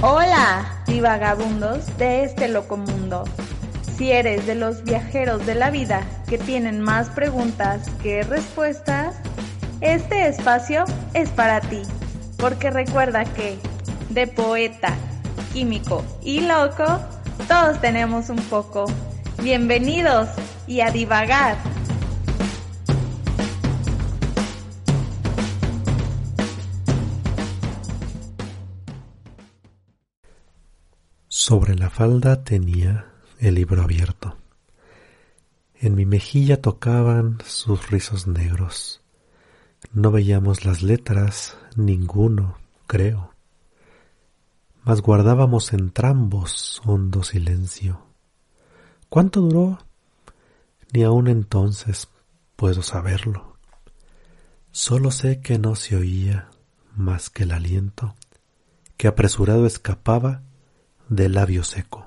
Hola, divagabundos de este loco mundo. Si eres de los viajeros de la vida que tienen más preguntas que respuestas, este espacio es para ti, porque recuerda que de poeta, químico y loco, todos tenemos un poco. Bienvenidos y a divagar. Sobre la falda tenía el libro abierto. En mi mejilla tocaban sus rizos negros. No veíamos las letras, ninguno, creo. Mas guardábamos entrambos hondo silencio. ¿Cuánto duró? Ni aun entonces puedo saberlo. Solo sé que no se oía más que el aliento que apresurado escapaba de labio seco.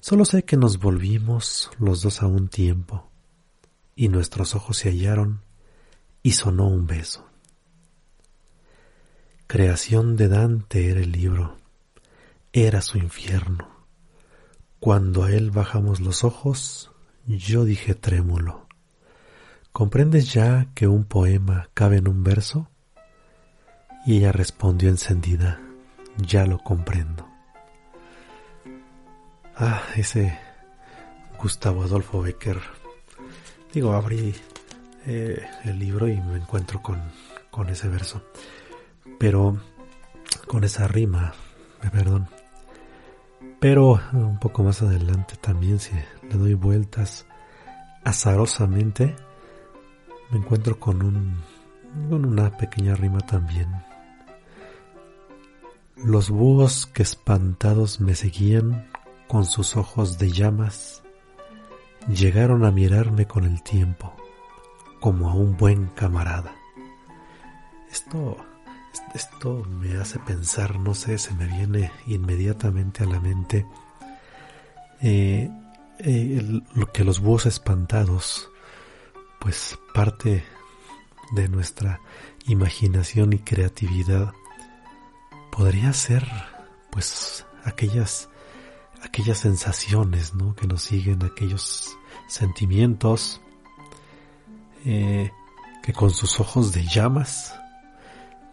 Solo sé que nos volvimos los dos a un tiempo, y nuestros ojos se hallaron, y sonó un beso. Creación de Dante era el libro, era su infierno. Cuando a él bajamos los ojos, yo dije trémulo, ¿comprendes ya que un poema cabe en un verso? Y ella respondió encendida, ya lo comprendo. Ah, ese Gustavo Adolfo Becker. Digo, abrí eh, el libro y me encuentro con, con ese verso. Pero con esa rima, eh, perdón. Pero un poco más adelante también, si le doy vueltas azarosamente, me encuentro con un con una pequeña rima también. Los búhos que espantados me seguían con sus ojos de llamas, llegaron a mirarme con el tiempo, como a un buen camarada. Esto, esto me hace pensar, no sé, se me viene inmediatamente a la mente eh, eh, lo que los búhos espantados, pues parte de nuestra imaginación y creatividad, podría ser, pues, aquellas aquellas sensaciones ¿no? que nos siguen, aquellos sentimientos eh, que con sus ojos de llamas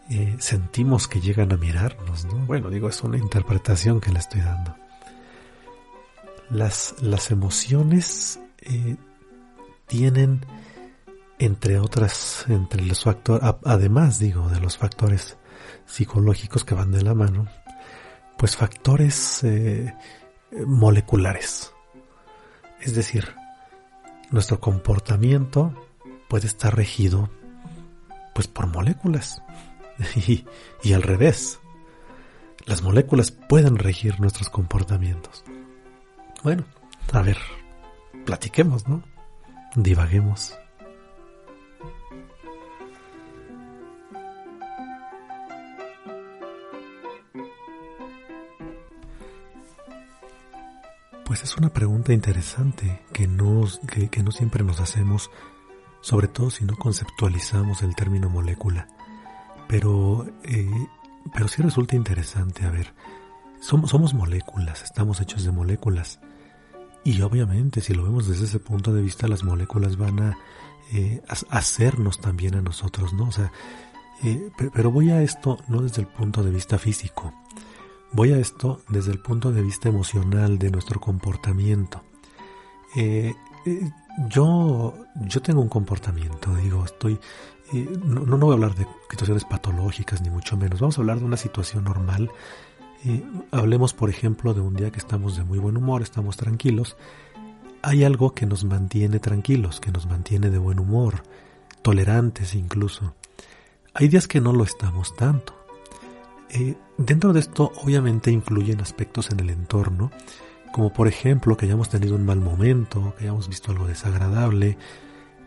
eh, sentimos que llegan a mirarnos. ¿no? Bueno, digo, es una interpretación que le estoy dando. Las, las emociones eh, tienen, entre otras, entre los factores, además digo, de los factores psicológicos que van de la mano, pues factores moleculares. Es decir, nuestro comportamiento puede estar regido pues por moléculas y, y, al revés. Las moléculas pueden regir nuestros comportamientos. Bueno, a ver, platiquemos, ¿no? Divaguemos. Pues es una pregunta interesante que no, que, no siempre nos hacemos, sobre todo si no conceptualizamos el término molécula. Pero, eh, pero sí resulta interesante, a ver, somos, somos moléculas, estamos hechos de moléculas. Y obviamente, si lo vemos desde ese punto de vista, las moléculas van a, eh, hacernos también a nosotros, ¿no? O sea, eh, pero voy a esto no desde el punto de vista físico, Voy a esto desde el punto de vista emocional de nuestro comportamiento. Eh, eh, yo, yo tengo un comportamiento, digo, estoy, eh, no, no, voy a hablar de situaciones patológicas ni mucho menos, vamos a hablar de una situación normal. hablemos, por ejemplo, de un día que estamos de muy buen humor, estamos tranquilos. Hay algo que nos mantiene tranquilos, que nos mantiene de buen humor, tolerantes incluso. Hay días que no lo estamos tanto. Eh, dentro de esto obviamente influyen aspectos en el entorno, como por ejemplo que hayamos tenido un mal momento, que hayamos visto algo desagradable.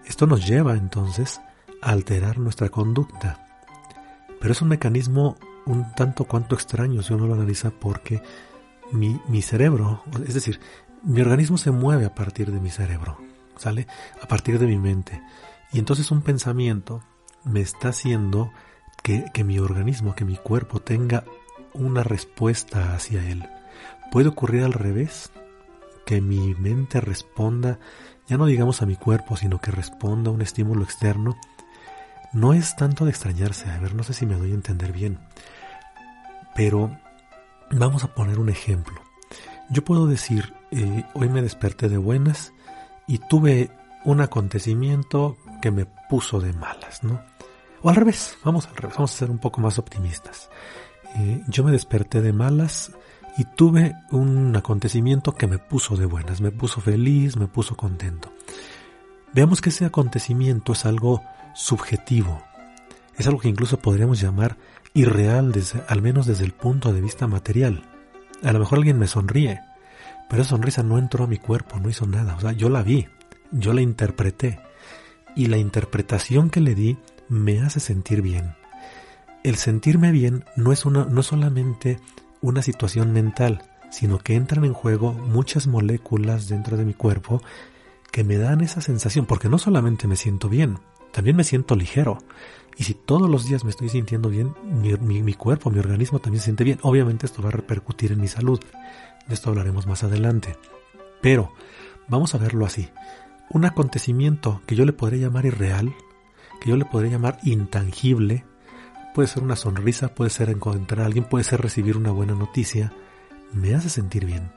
Esto nos lleva entonces a alterar nuestra conducta. Pero es un mecanismo un tanto cuanto extraño si uno lo analiza porque mi, mi cerebro, es decir, mi organismo se mueve a partir de mi cerebro, ¿sale? A partir de mi mente. Y entonces un pensamiento me está haciendo que, mi organismo, que mi cuerpo tenga una respuesta hacia él. Puede ocurrir al revés, que mi mente responda, ya no digamos a mi cuerpo, sino que responda a un estímulo externo. No es tanto de extrañarse, a ver, no sé si me doy a entender bien, pero vamos a poner un ejemplo. Yo puedo decir, eh, hoy me desperté de buenas y tuve un acontecimiento que me puso de malas, ¿no? O al revés, vamos al revés, vamos a ser un poco más optimistas. Eh, yo me desperté de malas y tuve un acontecimiento que me puso de buenas, me puso feliz, me puso contento. Veamos que ese acontecimiento es algo subjetivo, es algo que incluso podríamos llamar irreal, al menos desde el punto de vista material. A lo mejor alguien me sonríe, pero esa sonrisa no entró a mi cuerpo, no hizo nada, o sea, yo la vi, yo la interpreté, y la interpretación que le di me hace sentir bien. El sentirme bien no es, una, no solamente una situación mental, sino que entran en juego muchas moléculas dentro de mi cuerpo que me dan esa sensación, porque no solamente me siento bien, también me siento ligero. Y si todos los días me estoy sintiendo bien, mi, cuerpo, mi organismo también se siente bien. Obviamente esto va a repercutir en mi salud. De esto hablaremos más adelante. Pero vamos a verlo así. Un acontecimiento que yo le podría llamar irreal, yo le podría llamar intangible, Puede ser una sonrisa, puede ser encontrar a alguien, puede ser recibir una buena noticia. Me hace sentir bien.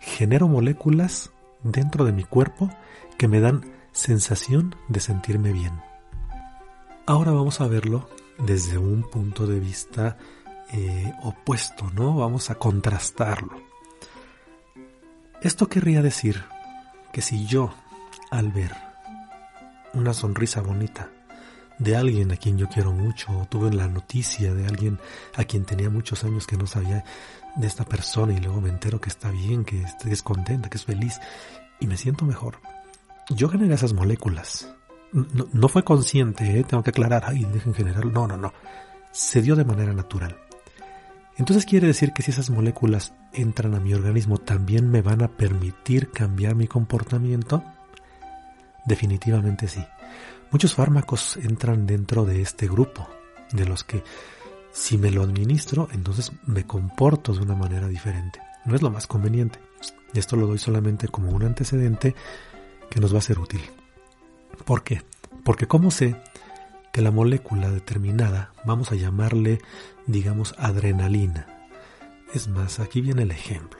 Genero moléculas dentro de mi cuerpo que me dan sensación de sentirme bien. Ahora vamos a verlo desde un punto de vista eh, opuesto, ¿no? Vamos a contrastarlo. Esto querría decir que si yo, al ver una sonrisa bonita, de alguien a quien yo quiero mucho, o tuve la noticia de alguien a quien tenía muchos años que no sabía de esta persona y luego me entero que está bien, que es contenta, que es feliz y me siento mejor. Yo generé esas moléculas. No, fue consciente, ¿eh? tengo que aclarar, ay, dejen generar. No, no, no. Se dio de manera natural. Entonces quiere decir que si esas moléculas entran a mi organismo, también me van a permitir cambiar mi comportamiento. Definitivamente sí. Muchos fármacos entran dentro de este grupo, de los que si me lo administro, entonces me comporto de una manera diferente. No es lo más conveniente. Esto lo doy solamente como un antecedente que nos va a ser útil. ¿Por qué? Porque como sé que la molécula determinada, vamos a llamarle, digamos, adrenalina. Es más, aquí viene el ejemplo.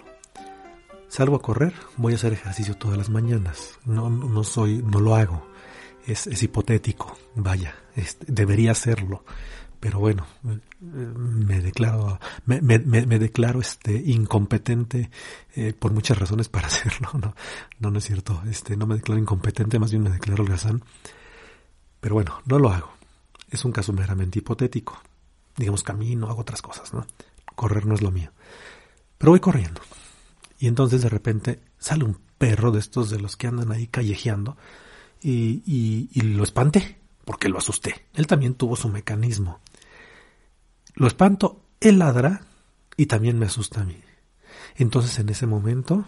Salgo a correr, voy a hacer ejercicio todas las mañanas. No, no soy, no lo hago es, hipotético, vaya, debería serlo, pero bueno, me declaro, me, declaro este incompetente eh, por muchas razones para hacerlo, no, no, no es cierto, este, no me declaro incompetente, más bien me declaro holgazán, pero bueno, no lo hago, es un caso meramente hipotético, digamos camino, hago otras cosas, ¿no? Correr no es lo mío, pero voy corriendo, y entonces de repente sale un perro de estos de los que andan ahí callejeando, y, y, lo espanté porque lo asusté. Él también tuvo su mecanismo. Lo espanto, él ladra y también me asusta a mí. Entonces en ese momento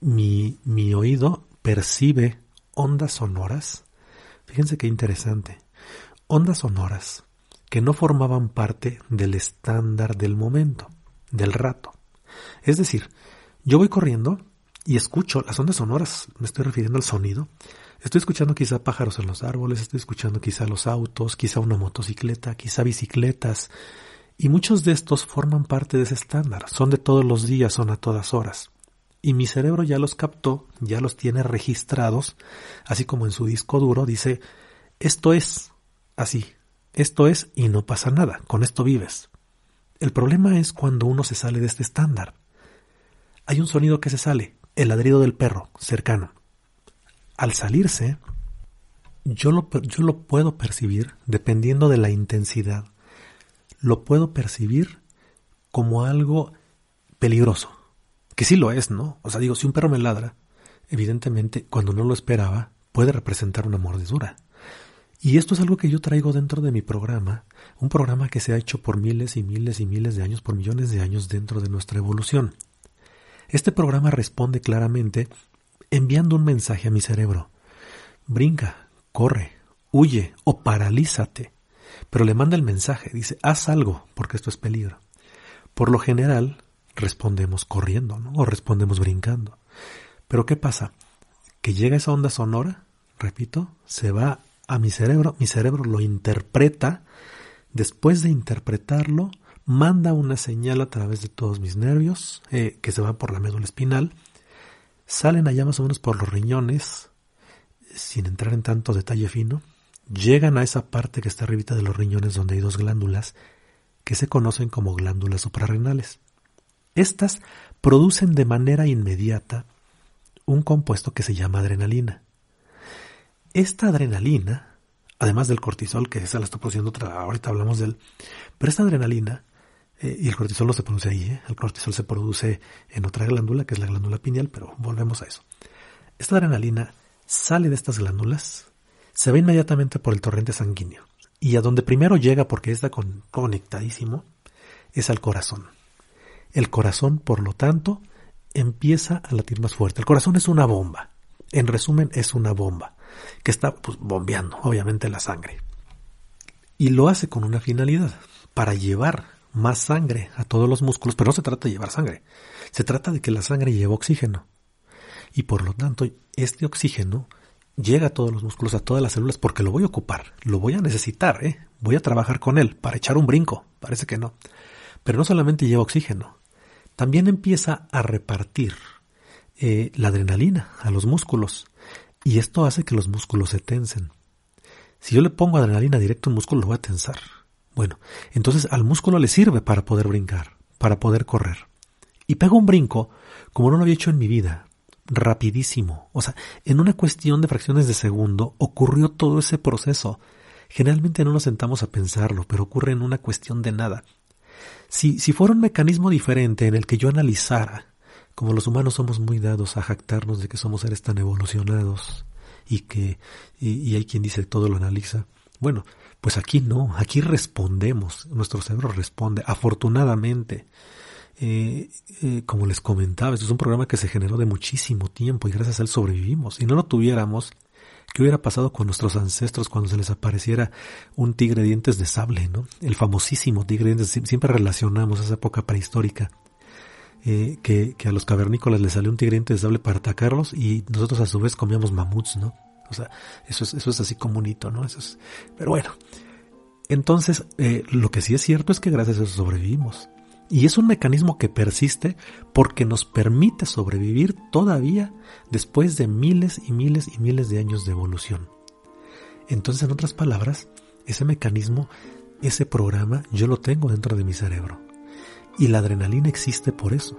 mi, mi oído percibe ondas sonoras. Fíjense qué interesante. Ondas sonoras que no formaban parte del estándar del momento, del rato. Es decir, yo voy corriendo y escucho las ondas sonoras, me estoy refiriendo al sonido, Estoy escuchando quizá pájaros en los árboles, estoy escuchando quizá los autos, quizá una motocicleta, quizá bicicletas, y muchos de estos forman parte de ese estándar, son de todos los días, son a todas horas. Y mi cerebro ya los captó, ya los tiene registrados, así como en su disco duro dice, esto es así, esto es y no pasa nada, con esto vives. El problema es cuando uno se sale de este estándar. Hay un sonido que se sale, el ladrido del perro, cercano al salirse, yo lo, yo lo puedo percibir dependiendo de la intensidad. Lo puedo percibir como algo peligroso. Que sí lo es, ¿no? O sea, digo, si un perro me ladra, evidentemente, cuando no lo esperaba, puede representar una mordedura. Y esto es algo que yo traigo dentro de mi programa, un programa que se ha hecho por miles y miles y miles de años, por millones de años dentro de nuestra evolución. Este programa responde claramente enviando un mensaje a mi cerebro. Brinca, corre, huye o paralízate. Pero le manda el mensaje, dice, haz algo, porque esto es peligro. por lo general respondemos corriendo o respondemos brincando. Pero ¿qué pasa? Que llega esa onda sonora, repito, se va a mi cerebro, mi cerebro lo interpreta, después de interpretarlo, manda una señal a través de todos mis nervios, eh, que se va por la médula espinal, salen allá más o menos por los riñones, sin entrar en tanto detalle fino, llegan a esa parte que está arribita de los riñones donde hay dos glándulas que se conocen como glándulas suprarrenales. Estas producen de manera inmediata un compuesto que se llama adrenalina. Esta adrenalina, además del cortisol, que esa la está produciendo ahorita hablamos de él, pero esta adrenalina, eh, y el cortisol no se produce ahí, ¿eh? el cortisol se produce en otra glándula, que es la glándula pineal, pero volvemos a eso. Esta adrenalina sale de estas glándulas, se va inmediatamente por el torrente sanguíneo, y a donde primero llega, porque está conectadísimo, es al corazón. El corazón, por lo tanto, empieza a latir más fuerte. El corazón es una bomba. En resumen, es una bomba que está pues, bombeando, obviamente, la sangre. Y lo hace con una finalidad, para llevar más sangre a todos los músculos, pero no se trata de llevar sangre, se trata de que la sangre lleve oxígeno. Y por lo tanto, este oxígeno llega a todos los músculos, a todas las células, porque lo voy a ocupar, lo voy a necesitar, ¿eh? voy a trabajar con él para echar un brinco, parece que no. Pero no solamente lleva oxígeno, también empieza a repartir eh, la adrenalina a los músculos y esto hace que los músculos se tensen. Si yo le pongo adrenalina directo a un músculo, lo va a tensar. Bueno, entonces al músculo le sirve para poder brincar, para poder correr. Y pego un brinco como no lo había hecho en mi vida, rapidísimo. O sea, en una cuestión de fracciones de segundo ocurrió todo ese proceso. Generalmente no nos sentamos a pensarlo, pero ocurre en una cuestión de nada. Si, si fuera un mecanismo diferente en el que yo analizara, como los humanos somos muy dados a jactarnos de que somos seres tan evolucionados y que y, hay quien dice todo lo analiza, bueno, pues aquí no, aquí respondemos, nuestro cerebro responde, afortunadamente. Eh, eh, como les comentaba, esto es un programa que se generó de muchísimo tiempo y gracias a él sobrevivimos. Si no lo tuviéramos, ¿Qué hubiera pasado con nuestros ancestros cuando se les apareciera un tigre de dientes de sable, ¿no? El famosísimo tigre de dientes. Siempre relacionamos esa época prehistórica. Eh, que, a los cavernícolas les salió un tigre de dientes de sable para atacarlos y nosotros a su vez comíamos mamuts, ¿no? O sea, eso es, eso es así como un hito, ¿no? Eso es, pero bueno. Entonces, eh, lo que sí es cierto es que gracias a eso sobrevivimos. Y es un mecanismo que persiste porque nos permite sobrevivir todavía después de miles y miles y miles de años de evolución. Entonces, en otras palabras, ese mecanismo, ese programa, yo lo tengo dentro de mi cerebro. Y la adrenalina existe por eso.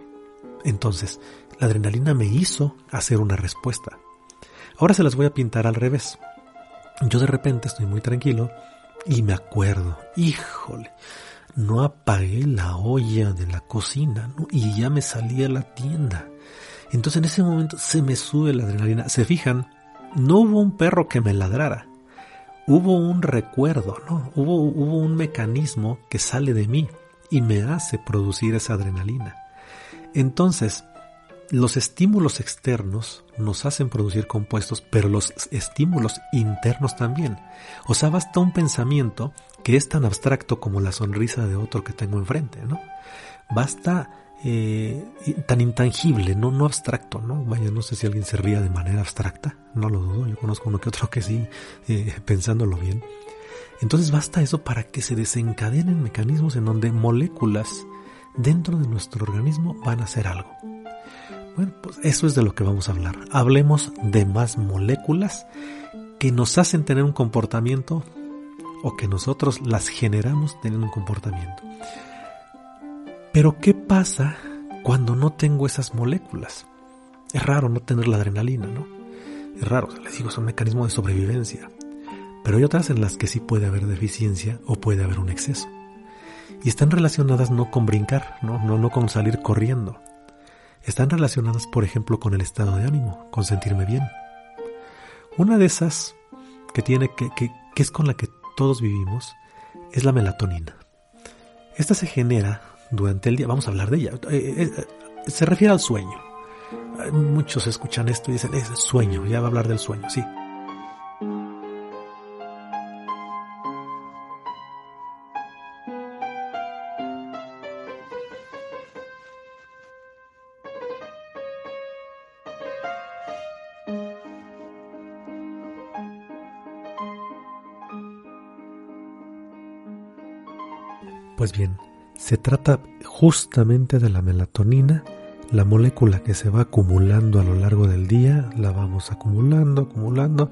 Entonces, la adrenalina me hizo hacer una respuesta. Ahora se las voy a pintar al revés. Yo de repente estoy muy tranquilo y me acuerdo, híjole, no apagué la olla de la cocina y ya me salí a la tienda. Entonces en ese momento se me sube la adrenalina. Se fijan, no hubo un perro que me ladrara. Hubo un recuerdo, ¿no? Hubo, hubo un mecanismo que sale de mí y me hace producir esa adrenalina. Entonces, los estímulos externos nos hacen producir compuestos, pero los estímulos internos también. O sea, basta un pensamiento que es tan abstracto como la sonrisa de otro que tengo enfrente, ¿no? Basta eh, tan intangible, no, no abstracto, ¿no? Vaya, no sé si alguien se ría de manera abstracta, no lo dudo, yo conozco uno que otro que sí, eh, pensándolo bien. Entonces basta eso para que se desencadenen mecanismos en donde moléculas dentro de nuestro organismo van a hacer algo. Bueno, pues eso es de lo que vamos a hablar. Hablemos de más moléculas que nos hacen tener un comportamiento o que nosotros las generamos teniendo un comportamiento. Pero ¿qué pasa cuando no tengo esas moléculas? Es raro no tener la adrenalina, ¿no? Es raro, les digo, es un mecanismo de sobrevivencia. Pero hay otras en las que sí puede haber deficiencia o puede haber un exceso. Y están relacionadas no con brincar, no, no, no con salir corriendo, están relacionadas, por ejemplo, con el estado de ánimo, con sentirme bien. Una de esas que tiene que, que, es con la que todos vivimos es la melatonina. Esta se genera durante el día, vamos a hablar de ella, eh, eh, eh, se refiere al sueño. Muchos escuchan esto y dicen, es sueño, ya va a hablar del sueño, sí. Pues bien, se trata justamente de la melatonina, la molécula que se va acumulando a lo largo del día, la vamos acumulando, acumulando,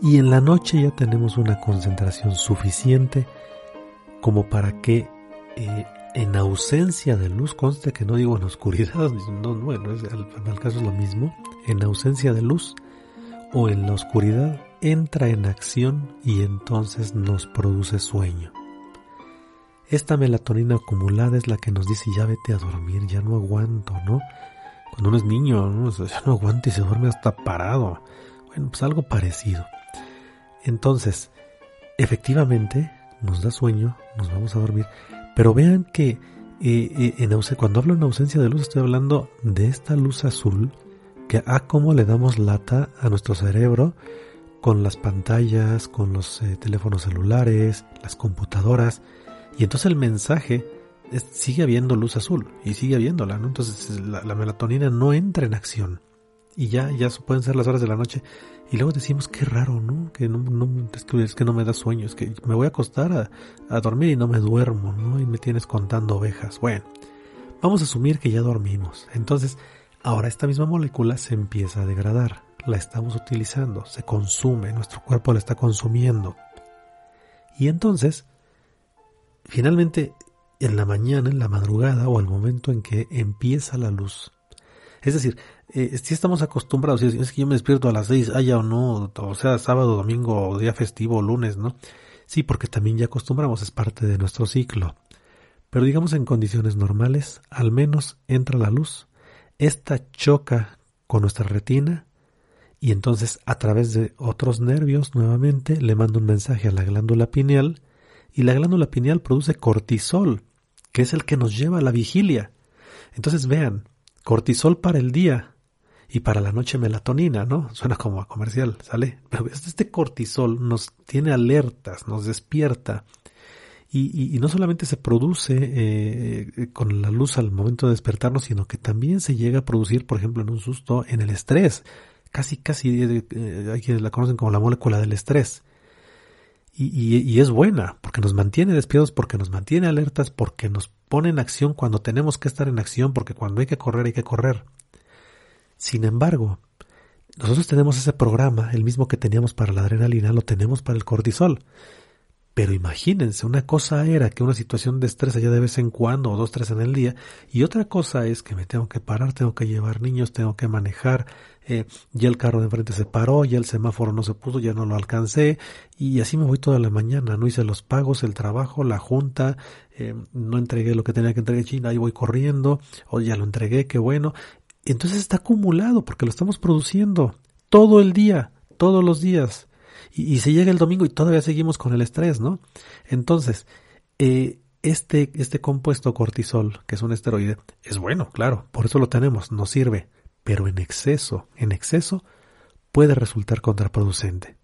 y en la noche ya tenemos una concentración suficiente como para que eh, en ausencia de luz, conste que no digo en oscuridad, no, bueno, es, al, caso es lo mismo, en ausencia de luz o en la oscuridad entra en acción y entonces nos produce sueño. Esta melatonina acumulada es la que nos dice ya vete a dormir, ya no aguanto, ¿no? Cuando uno es niño, ¿no? ya no aguanta y se duerme hasta parado. Bueno, pues algo parecido. Entonces, efectivamente, nos da sueño, nos vamos a dormir, pero vean que eh, eh, en cuando hablo en ausencia de luz estoy hablando de esta luz azul que a ah, cómo le damos lata a nuestro cerebro con las pantallas, con los eh, teléfonos celulares, las computadoras, y entonces el mensaje sigue habiendo luz azul y sigue habiéndola, ¿no? Entonces la, la, melatonina no entra en acción y ya, ya pueden ser las horas de la noche y luego decimos, qué raro, ¿no? Que no, no es, que, no me da sueño, es que me voy a acostar a, a, dormir y no me duermo, ¿no? Y me tienes contando ovejas. Bueno, vamos a asumir que ya dormimos. Entonces, ahora esta misma molécula se empieza a degradar. La estamos utilizando, se consume, nuestro cuerpo la está consumiendo. Y entonces, finalmente, en la mañana, en la madrugada o al momento en que empieza la luz, es decir, eh, si estamos acostumbrados, es que yo me despierto a las seis, haya o no, o sea, sábado, domingo, día festivo, lunes, ¿no? Sí, porque también ya acostumbramos, es parte de nuestro ciclo. Pero digamos en condiciones normales, al menos entra la luz, esta choca con nuestra retina y entonces a través de otros nervios nuevamente le manda un mensaje a la glándula pineal y la glándula pineal produce cortisol, que es el que nos lleva a la vigilia. Entonces vean, cortisol para el día, y para la noche melatonina, ¿no? Suena como a comercial, ¿sale? Pero este cortisol nos tiene alertas, nos despierta. Y, no solamente se produce eh, con la luz al momento de despertarnos, sino que también se llega a producir, por ejemplo, en un susto, en el estrés. Casi, casi eh, eh, hay quienes la conocen como la molécula del estrés. Y, y, y, es buena, porque nos mantiene despiertos, porque nos mantiene alertas, porque nos pone en acción cuando tenemos que estar en acción, porque cuando hay que correr hay que correr. Sin embargo, nosotros tenemos ese programa, el mismo que teníamos para la adrenalina, lo tenemos para el cortisol. Pero imagínense, una cosa era que una situación de estrés allá de vez en cuando o dos, tres en el día, y otra cosa es que me tengo que parar, tengo que llevar niños, tengo que manejar, eh, ya el carro de enfrente se paró, ya el semáforo no se puso, ya no lo alcancé, y así me voy toda la mañana, no hice los pagos, el trabajo, la junta, eh, no entregué lo que tenía que entregar China, ahí voy corriendo, o ya lo entregué, qué bueno, entonces está acumulado porque lo estamos produciendo todo el día, todos los días. Y, se llega el domingo y todavía seguimos con el estrés, ¿no? Entonces, eh, este, este compuesto cortisol, que es un esteroide, es bueno, claro, por eso lo tenemos, nos sirve, pero en exceso, en exceso, puede resultar contraproducente.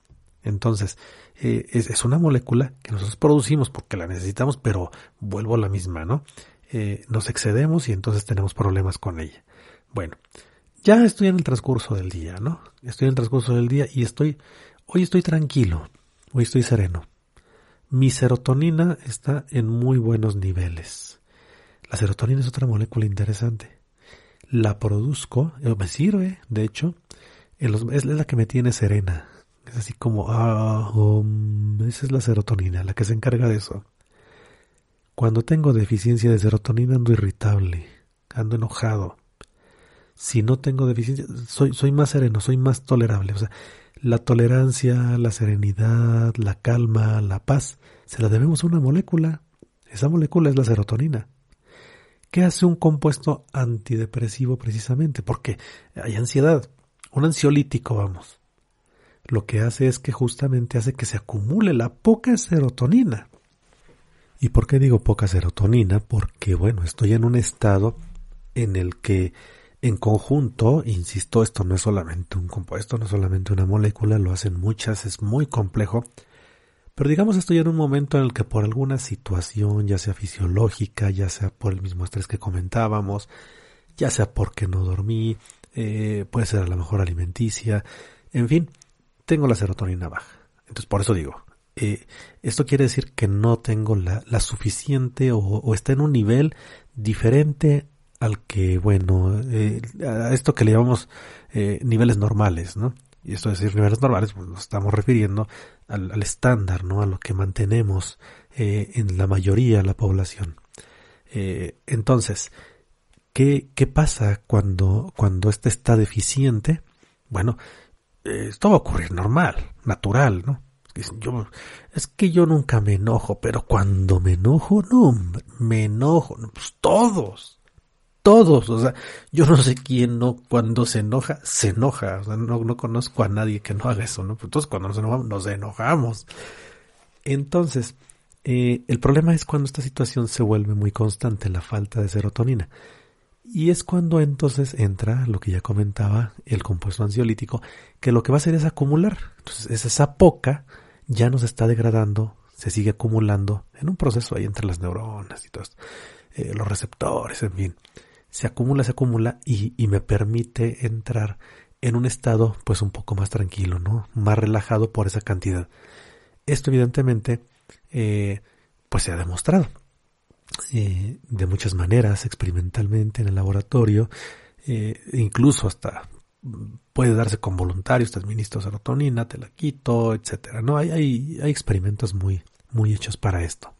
Entonces, eh, es, una molécula que nosotros producimos porque la necesitamos, pero vuelvo a la misma, ¿no? Eh, nos excedemos y entonces tenemos problemas con ella. Bueno, ya estoy en el transcurso del día, ¿no? Estoy en el transcurso del día y estoy, hoy estoy tranquilo, hoy estoy sereno. Mi serotonina está en muy buenos niveles. La serotonina es otra molécula interesante. La produzco, eh, me sirve, de hecho, es la que me tiene serena. Es así como, ah, esa es la serotonina, la que se encarga de eso. Cuando tengo deficiencia de serotonina ando irritable, ando enojado, si no tengo deficiencia, soy, soy más sereno, soy más tolerable. O sea, la tolerancia, la serenidad, la calma, la paz, se la debemos a una molécula. Esa molécula es la serotonina. ¿Qué hace un compuesto antidepresivo precisamente? Porque hay ansiedad, un ansiolítico, vamos. Lo que hace es que justamente hace que se acumule la poca serotonina. ¿Y por qué digo poca serotonina? Porque, bueno, estoy en un estado en el que en conjunto, insisto, esto no es solamente un compuesto, no es solamente una molécula, lo hacen muchas, es muy complejo. Pero digamos estoy en un momento en el que por alguna situación, ya sea fisiológica, ya sea por el mismo estrés que comentábamos, ya sea porque no dormí, eh, puede ser a lo mejor alimenticia, en fin, tengo la serotonina baja. Entonces por eso digo, eh, esto quiere decir que no tengo la, la suficiente o, está en un nivel diferente al que, bueno, eh, a esto que le llamamos eh, niveles normales, ¿no? Y esto es decir niveles normales, pues nos estamos refiriendo al, estándar, ¿no? A lo que mantenemos en la mayoría de la población. entonces, ¿qué, ¿qué pasa cuando, cuando este está deficiente? Bueno, esto va a ocurrir normal, natural, ¿no? Yo, es que yo nunca me enojo, pero cuando me enojo, no, me enojo, pues todos, todos, o sea, yo no sé quién no, cuando se enoja, se enoja, o sea, no, no conozco a nadie que no haga eso, ¿no? Entonces cuando nos enojamos, nos enojamos. Entonces, eh, el problema es cuando esta situación se vuelve muy constante, la falta de serotonina. Y es cuando entonces entra lo que ya comentaba el compuesto ansiolítico, que lo que va a hacer es acumular. Entonces es esa poca ya nos está degradando, se sigue acumulando en un proceso ahí entre las neuronas y todo eh, los receptores, en fin. Se acumula, se acumula y, y, me permite entrar en un estado pues un poco más tranquilo, ¿no? Más relajado por esa cantidad. Esto evidentemente eh, pues se ha demostrado eh, de muchas maneras, experimentalmente en el laboratorio, eh, incluso hasta puede darse con voluntarios, te administro serotonina, te la quito, etcétera. No, hay, hay, hay experimentos muy, muy hechos para esto.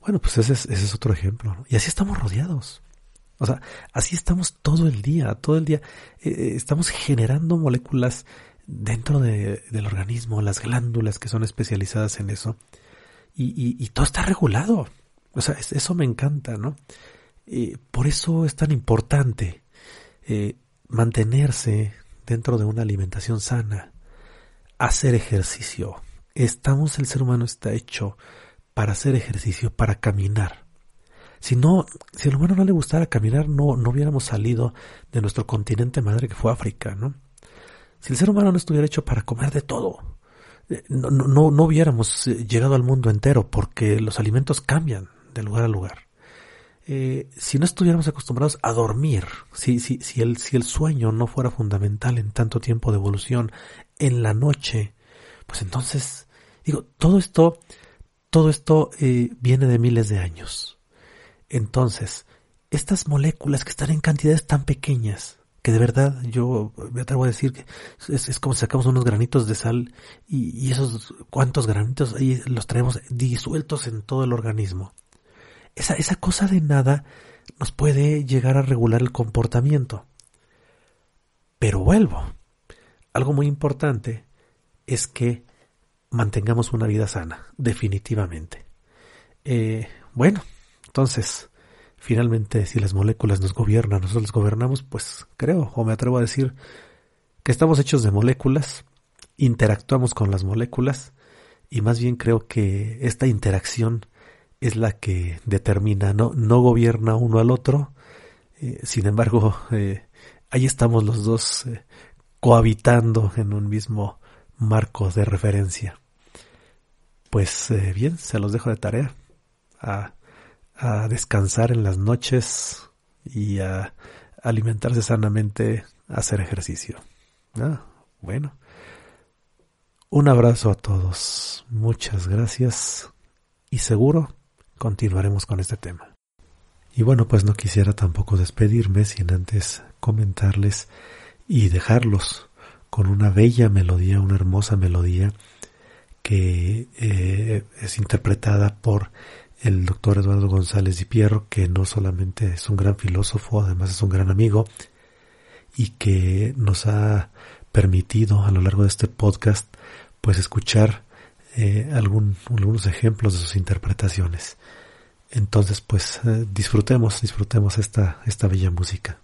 Bueno, pues ese es, ese es otro ejemplo. Y así estamos rodeados. O sea, así estamos todo el día, todo el día. Eh, eh, estamos generando moléculas dentro de, del organismo, las glándulas que son especializadas en eso. Y, y, todo está regulado. O sea, eso me encanta, ¿no? Eh, por eso es tan importante mantenerse dentro de una alimentación sana, hacer ejercicio. Estamos, el ser humano está hecho para hacer ejercicio, para caminar. Si no, si al humano no le gustara caminar, no, no hubiéramos salido de nuestro continente madre que fue África, ¿no? Si el ser humano no estuviera hecho para comer de todo, eh, no, no, no hubiéramos llegado al mundo entero porque los alimentos cambian, de lugar a lugar. Eh, si no estuviéramos acostumbrados a dormir, si, si, si, el, si el sueño no fuera fundamental en tanto tiempo de evolución en la noche, pues entonces, digo, todo esto, todo esto eh, viene de miles de años. Entonces, estas moléculas que están en cantidades tan pequeñas, que de verdad yo me atrevo a decir que es, como si sacamos unos granitos de sal y, esos cuantos granitos ahí los traemos disueltos en todo el organismo esa, esa cosa de nada nos puede llegar a regular el comportamiento. Pero vuelvo. Algo muy importante es que mantengamos una vida sana, definitivamente. Eh, bueno, entonces, finalmente, si las moléculas nos gobiernan, nosotros las gobernamos, pues creo, o me atrevo a decir, que estamos hechos de moléculas, interactuamos con las moléculas, y más bien creo que esta interacción es la que determina, no, no gobierna uno al otro. Eh, sin embargo, eh, ahí estamos los dos eh, cohabitando en un mismo marco de referencia. Pues bien, se los dejo de tarea a descansar en las noches y a alimentarse sanamente, a hacer ejercicio. Ah, bueno. Un abrazo a todos. Muchas gracias. Y seguro continuaremos con este tema. Y bueno, pues no quisiera tampoco despedirme sin antes comentarles y dejarlos con una bella melodía, una hermosa melodía que eh, es interpretada por el doctor Eduardo González y Pierro, que no solamente es un gran filósofo, además es un gran amigo y que nos ha permitido a lo largo de este podcast pues escuchar eh, algún, algunos ejemplos de sus interpretaciones. Entonces, pues eh, disfrutemos, disfrutemos esta, esta bella música.